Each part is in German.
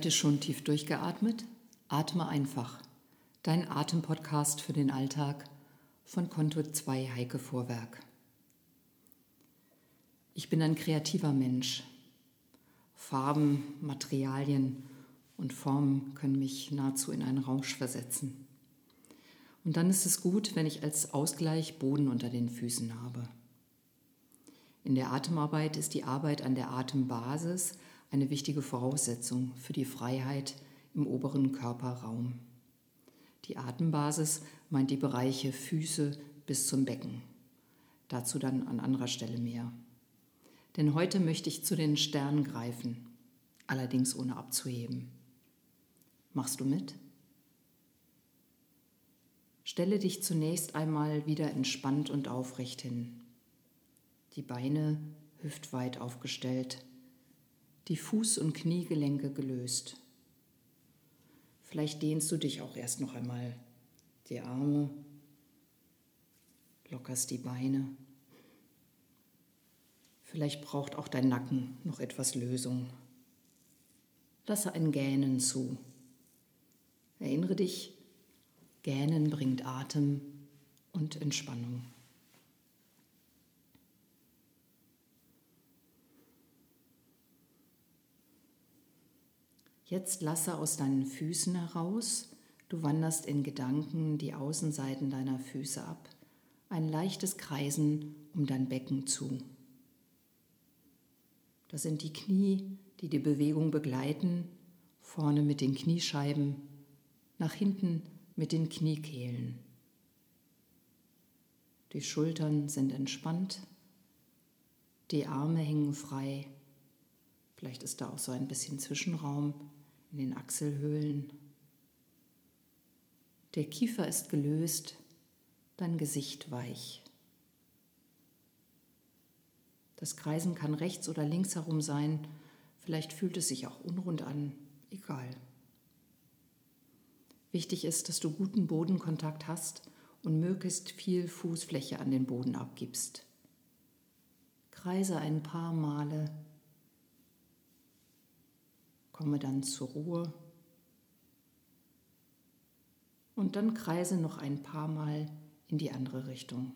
Heute schon tief durchgeatmet? Atme einfach. Dein Atempodcast für den Alltag von Konto 2 Heike Vorwerk. Ich bin ein kreativer Mensch. Farben, Materialien und Formen können mich nahezu in einen Rausch versetzen. Und dann ist es gut, wenn ich als Ausgleich Boden unter den Füßen habe. In der Atemarbeit ist die Arbeit an der Atembasis eine wichtige Voraussetzung für die Freiheit im oberen Körperraum. Die Atembasis meint die Bereiche Füße bis zum Becken. Dazu dann an anderer Stelle mehr. Denn heute möchte ich zu den Sternen greifen, allerdings ohne abzuheben. Machst du mit? Stelle dich zunächst einmal wieder entspannt und aufrecht hin. Die Beine hüftweit aufgestellt, die Fuß- und Kniegelenke gelöst. Vielleicht dehnst du dich auch erst noch einmal die Arme, lockerst die Beine. Vielleicht braucht auch dein Nacken noch etwas Lösung. Lasse ein Gähnen zu. Erinnere dich, Gähnen bringt Atem und Entspannung. Jetzt lasse aus deinen Füßen heraus, du wanderst in Gedanken die Außenseiten deiner Füße ab, ein leichtes Kreisen um dein Becken zu. Das sind die Knie, die die Bewegung begleiten, vorne mit den Kniescheiben, nach hinten mit den Kniekehlen. Die Schultern sind entspannt, die Arme hängen frei, vielleicht ist da auch so ein bisschen Zwischenraum in den Achselhöhlen. Der Kiefer ist gelöst, dein Gesicht weich. Das Kreisen kann rechts oder links herum sein, vielleicht fühlt es sich auch unrund an, egal. Wichtig ist, dass du guten Bodenkontakt hast und möglichst viel Fußfläche an den Boden abgibst. Kreise ein paar Male Komme dann zur Ruhe. Und dann kreise noch ein paar Mal in die andere Richtung.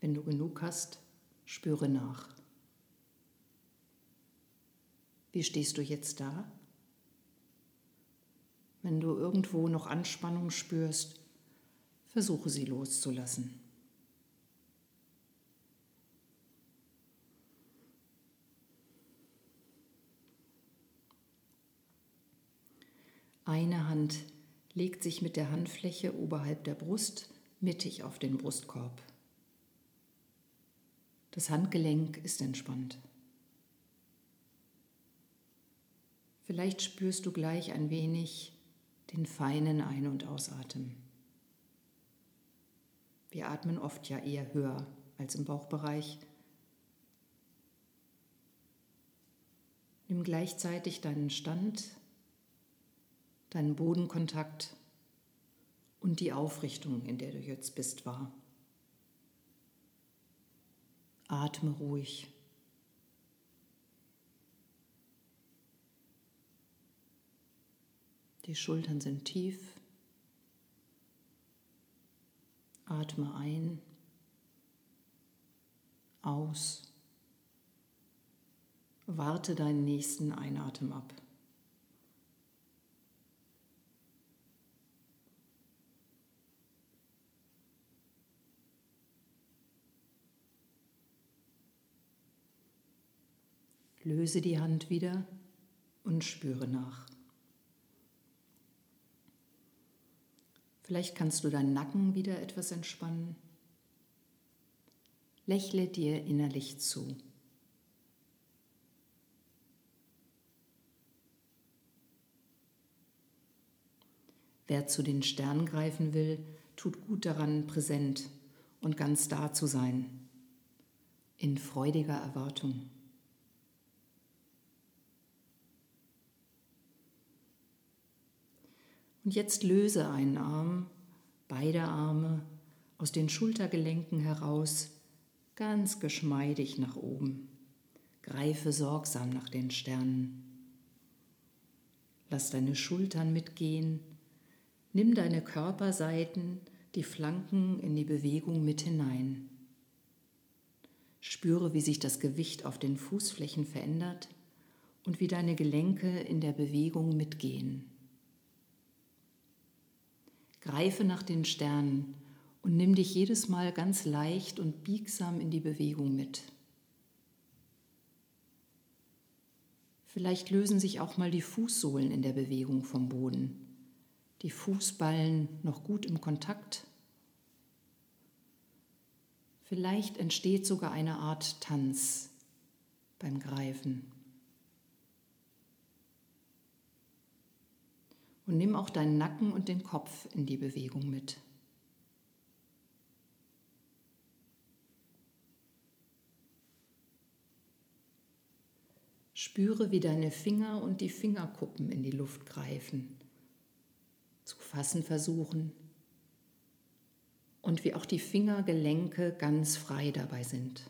Wenn du genug hast, spüre nach. Wie stehst du jetzt da? Wenn du irgendwo noch Anspannung spürst, versuche sie loszulassen. Eine Hand legt sich mit der Handfläche oberhalb der Brust mittig auf den Brustkorb. Das Handgelenk ist entspannt. Vielleicht spürst du gleich ein wenig den feinen Ein- und Ausatmen. Wir atmen oft ja eher höher als im Bauchbereich. Nimm gleichzeitig deinen Stand, deinen Bodenkontakt und die Aufrichtung, in der du jetzt bist, wahr. Atme ruhig. Die Schultern sind tief. Atme ein, aus. Warte deinen nächsten Einatmen ab. Löse die Hand wieder und spüre nach. Vielleicht kannst du deinen Nacken wieder etwas entspannen. Lächle dir innerlich zu. Wer zu den Sternen greifen will, tut gut daran, präsent und ganz da zu sein, in freudiger Erwartung. Und jetzt löse einen Arm, beide Arme aus den Schultergelenken heraus, ganz geschmeidig nach oben. Greife sorgsam nach den Sternen. Lass deine Schultern mitgehen. Nimm deine Körperseiten, die Flanken in die Bewegung mit hinein. Spüre, wie sich das Gewicht auf den Fußflächen verändert und wie deine Gelenke in der Bewegung mitgehen. Greife nach den Sternen und nimm dich jedes Mal ganz leicht und biegsam in die Bewegung mit. Vielleicht lösen sich auch mal die Fußsohlen in der Bewegung vom Boden, die Fußballen noch gut im Kontakt. Vielleicht entsteht sogar eine Art Tanz beim Greifen. Und nimm auch deinen Nacken und den Kopf in die Bewegung mit. Spüre, wie deine Finger und die Fingerkuppen in die Luft greifen, zu fassen versuchen und wie auch die Fingergelenke ganz frei dabei sind.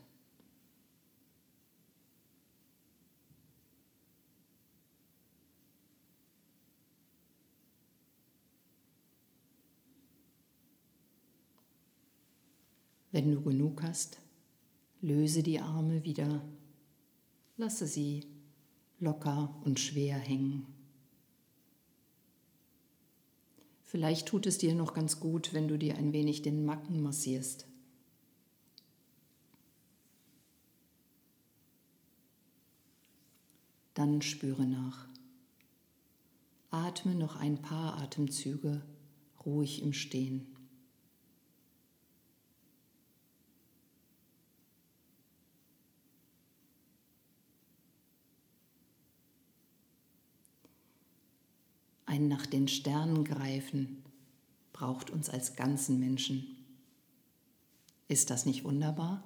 Wenn du genug hast, löse die Arme wieder, lasse sie locker und schwer hängen. Vielleicht tut es dir noch ganz gut, wenn du dir ein wenig den Macken massierst. Dann spüre nach. Atme noch ein paar Atemzüge ruhig im Stehen. Ein nach den Sternen greifen, braucht uns als ganzen Menschen. Ist das nicht wunderbar?